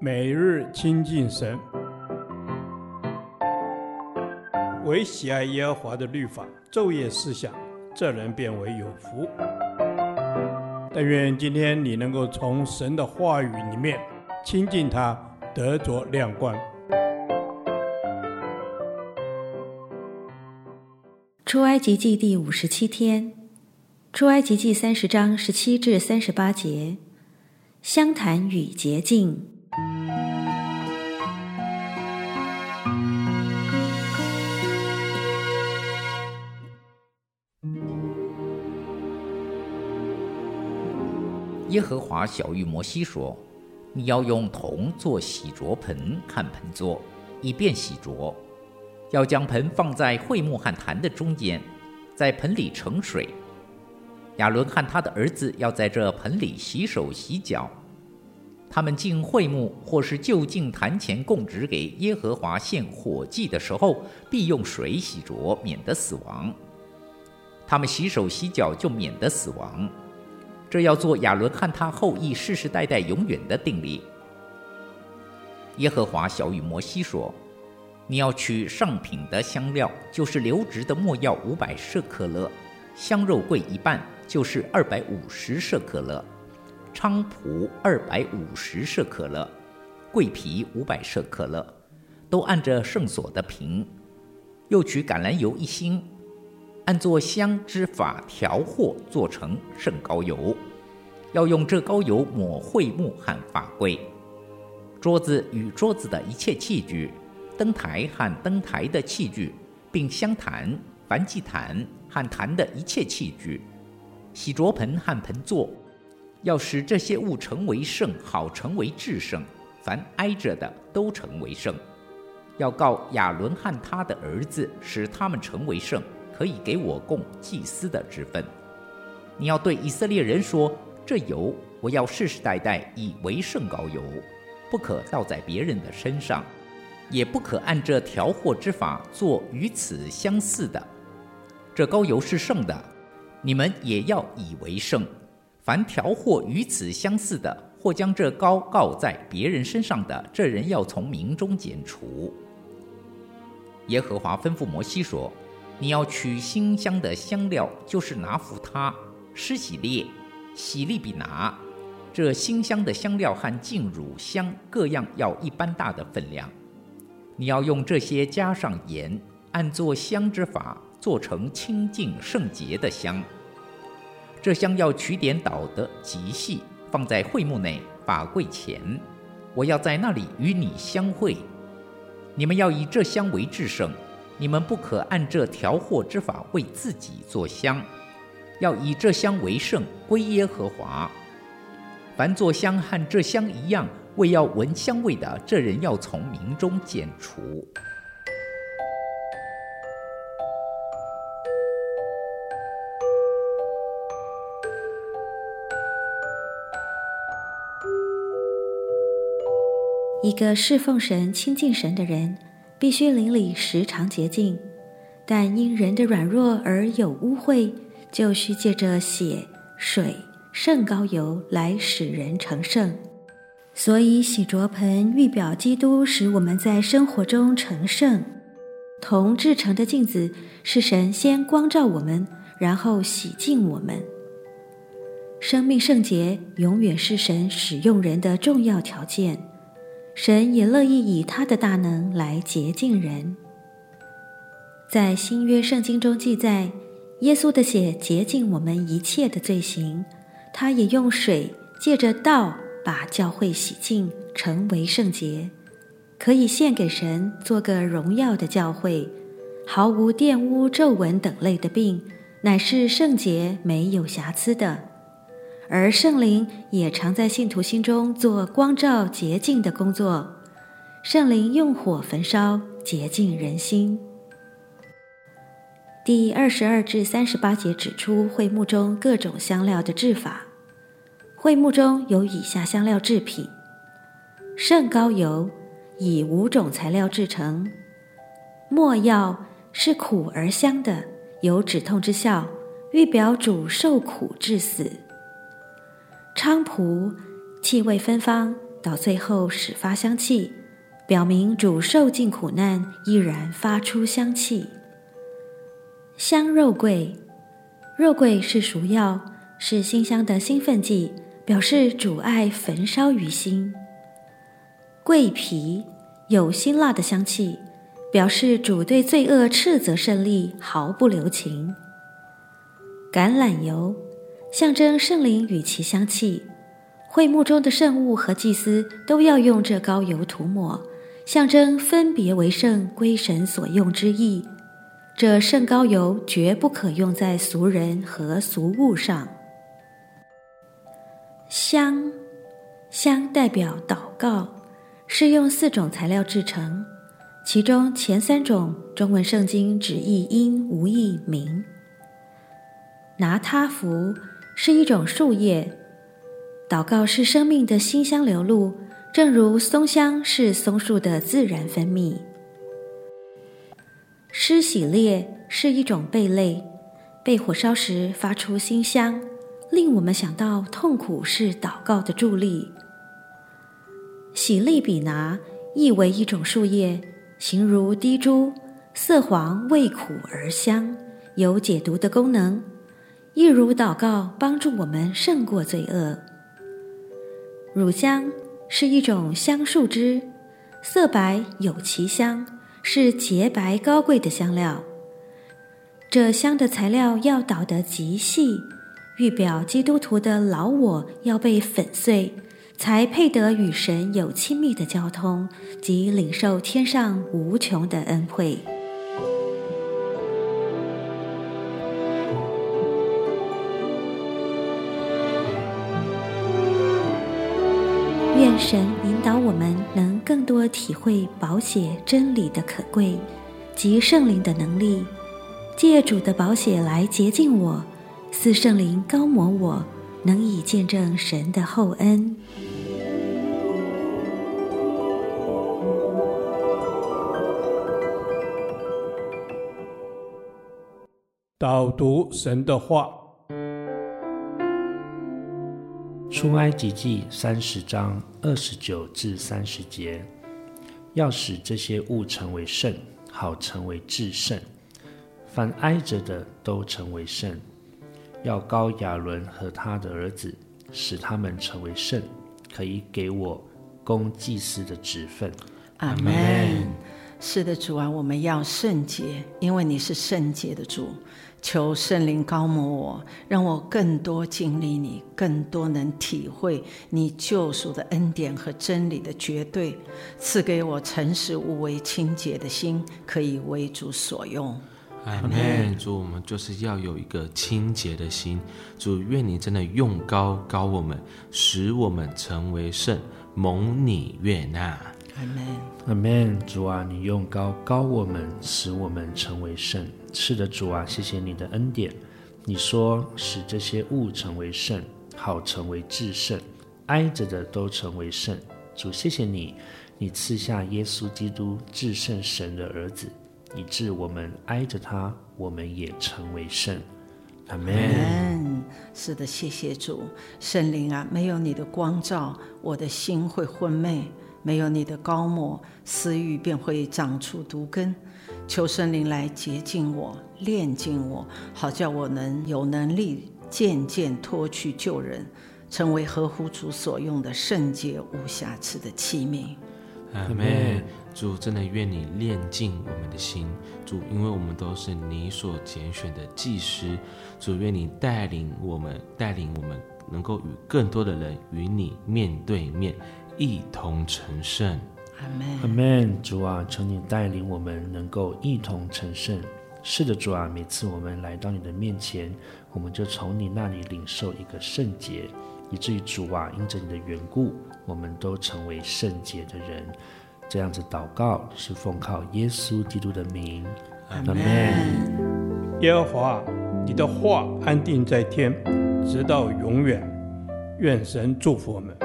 每日亲近神，唯喜爱耶和华的律法，昼夜思想，这人便为有福。但愿今天你能够从神的话语里面亲近他，得着亮光。出埃及记第五十七天，出埃及记三十章十七至三十八节，相谈与洁净。耶和华晓諭摩西说：“你要用铜做洗濯盆和盆座，以便洗濯。要将盆放在会幕和坛的中间，在盆里盛水。亚伦和他的儿子要在这盆里洗手洗脚。他们进会幕或是就近坛前供职给耶和华献火祭的时候，必用水洗濯，免得死亡。他们洗手洗脚，就免得死亡。”这要做亚伦和他后裔世世代代永远的定例。耶和华晓諭摩西说：“你要取上品的香料，就是流质的没药五百舍客勒，香肉桂一半，就是二百五十舍客勒，菖蒲二百五十舍客勒，桂皮五百舍客勒，都按着圣所的瓶。又取橄榄油一星。”按做香之法调和，做成圣膏油，要用这膏油抹会幕和法柜、桌子与桌子的一切器具、灯台和灯台的器具，并香坛、凡祭坛和坛的一切器具、洗濯盆和盆座，要使这些物成为圣，好成为至圣。凡挨着的都成为圣。要告亚伦和他的儿子，使他们成为圣。可以给我供祭司的职分。你要对以色列人说：这油我要世世代代以为圣膏油，不可倒在别人的身上，也不可按这调和之法做与此相似的。这膏油是圣的，你们也要以为圣。凡调和与此相似的，或将这膏膏在别人身上的，这人要从民中剪除。耶和华吩咐摩西说。你要取馨香的香料，就是拿福他、施喜列、喜利比拿，这馨香的香料和净乳香各样要一般大的分量。你要用这些加上盐，按做香之法做成清净圣洁的香。这香要取点捣得极细，放在会幕内法柜前，我要在那里与你相会。你们要以这香为至圣。你们不可按这调和之法为自己做香，要以这香为圣，归耶和华。凡做香和这香一样，为要闻香味的，这人要从民中剪除。一个侍奉神、亲近神的人，必须邻里时常洁净，但因人的软弱而有污秽，就需借着血、水、圣膏油来使人成圣。所以洗濯盆预表基督，使我们在生活中成圣。铜制成的镜子是神先光照我们，然后洗净我们。生命圣洁永远是神使用人的重要条件。神也乐意以他的大能来洁净人。在新约圣经中记载，耶稣的血洁净我们一切的罪行。他也用水借着道把教会洗净，成为圣洁，可以献给神，做个荣耀的教会，毫无玷污、皱纹等类的病，乃是圣洁、没有瑕疵的。而圣灵也常在信徒心中做光照洁净的工作，圣灵用火焚烧洁净人心。第二十二至三十八节指出会幕中各种香料的制法。会幕中有以下香料制品：圣膏油以五种材料制成，没药是苦而香的，有止痛之效，预表主受苦致死。菖蒲气味芬芳，到最后始发香气，表明主受尽苦难依然发出香气。香肉桂，肉桂是熟药，是馨香的兴奋剂，表示主爱焚烧于心。桂皮有辛辣的香气，表示主对罪恶斥责胜利，毫不留情。橄榄油象征圣灵与其香气。会幕中的圣物和祭司都要用这膏油涂抹，象征分别为圣、归神所用之意。这圣膏油绝不可用在俗人和俗物上。香，香代表祷告，是用四种材料制成，其中前三种中文圣经只译音无译名。拿他弗是一种树叶。祷告是生命的馨香流露，正如松香是松树的自然分泌。湿喜列是一种贝类，被火烧时发出馨香，令我们想到痛苦是祷告的助力。喜利比拿亦为一种树叶，形如滴珠，色黄味苦而香，有解毒的功能，亦如祷告帮助我们胜过罪恶。乳香是一种香树枝，色白有其香，是洁白高贵的香料。这香的材料要捣得极细，预表基督徒的老我要被粉碎，才配得与神有亲密的交通及领受天上无穷的恩惠。神引导我们，能更多体会宝血真理的可贵及圣灵的能力，借主的宝血来洁净我，赐圣灵高抹我，能以见证神的厚恩。导读神的话。出埃及记三十章二十九至三十节，要使这些物成为圣，好成为至圣。凡挨着的都成为圣。要高亚伦和他的儿子，使他们成为圣，可以给我供祭司的职分。阿门。是的，主啊，我们要圣洁，因为你是圣洁的主。求圣灵高抹我，让我更多经历你，更多能体会你救赎的恩典和真理的绝对。赐给我诚实无为、清洁的心，可以为主所用。阿门。主，我们就是要有一个清洁的心。主，愿你真的用高高我们，使我们成为圣，蒙你悦纳。阿门。阿门。主啊，你用高高我们，使我们成为圣。是的，主啊，谢谢你的恩典。你说使这些物成为圣，好成为至圣，挨着的都成为圣。主，谢谢你，你赐下耶稣基督至圣神的儿子，以致我们挨着他，我们也成为圣。阿门。是的，谢谢主，圣灵啊，没有你的光照，我的心会昏昧；没有你的高抹，私欲便会长出毒根。求圣灵来洁净我、炼净我，好叫我能有能力渐渐脱去旧人，成为合乎主所用的圣洁无瑕疵的器皿。阿门。主，真的愿你炼净我们的心，主，因为我们都是你所拣选的祭司。主，愿你带领我们，带领我们能够与更多的人与你面对面，一同成圣。阿门，主啊，求你带领我们能够一同成圣。是的，主啊，每次我们来到你的面前，我们就从你那里领受一个圣洁，以至于主啊，因着你的缘故，我们都成为圣洁的人。这样子祷告是奉靠耶稣基督的名。阿门。耶和华，你的话安定在天，直到永远。愿神祝福我们。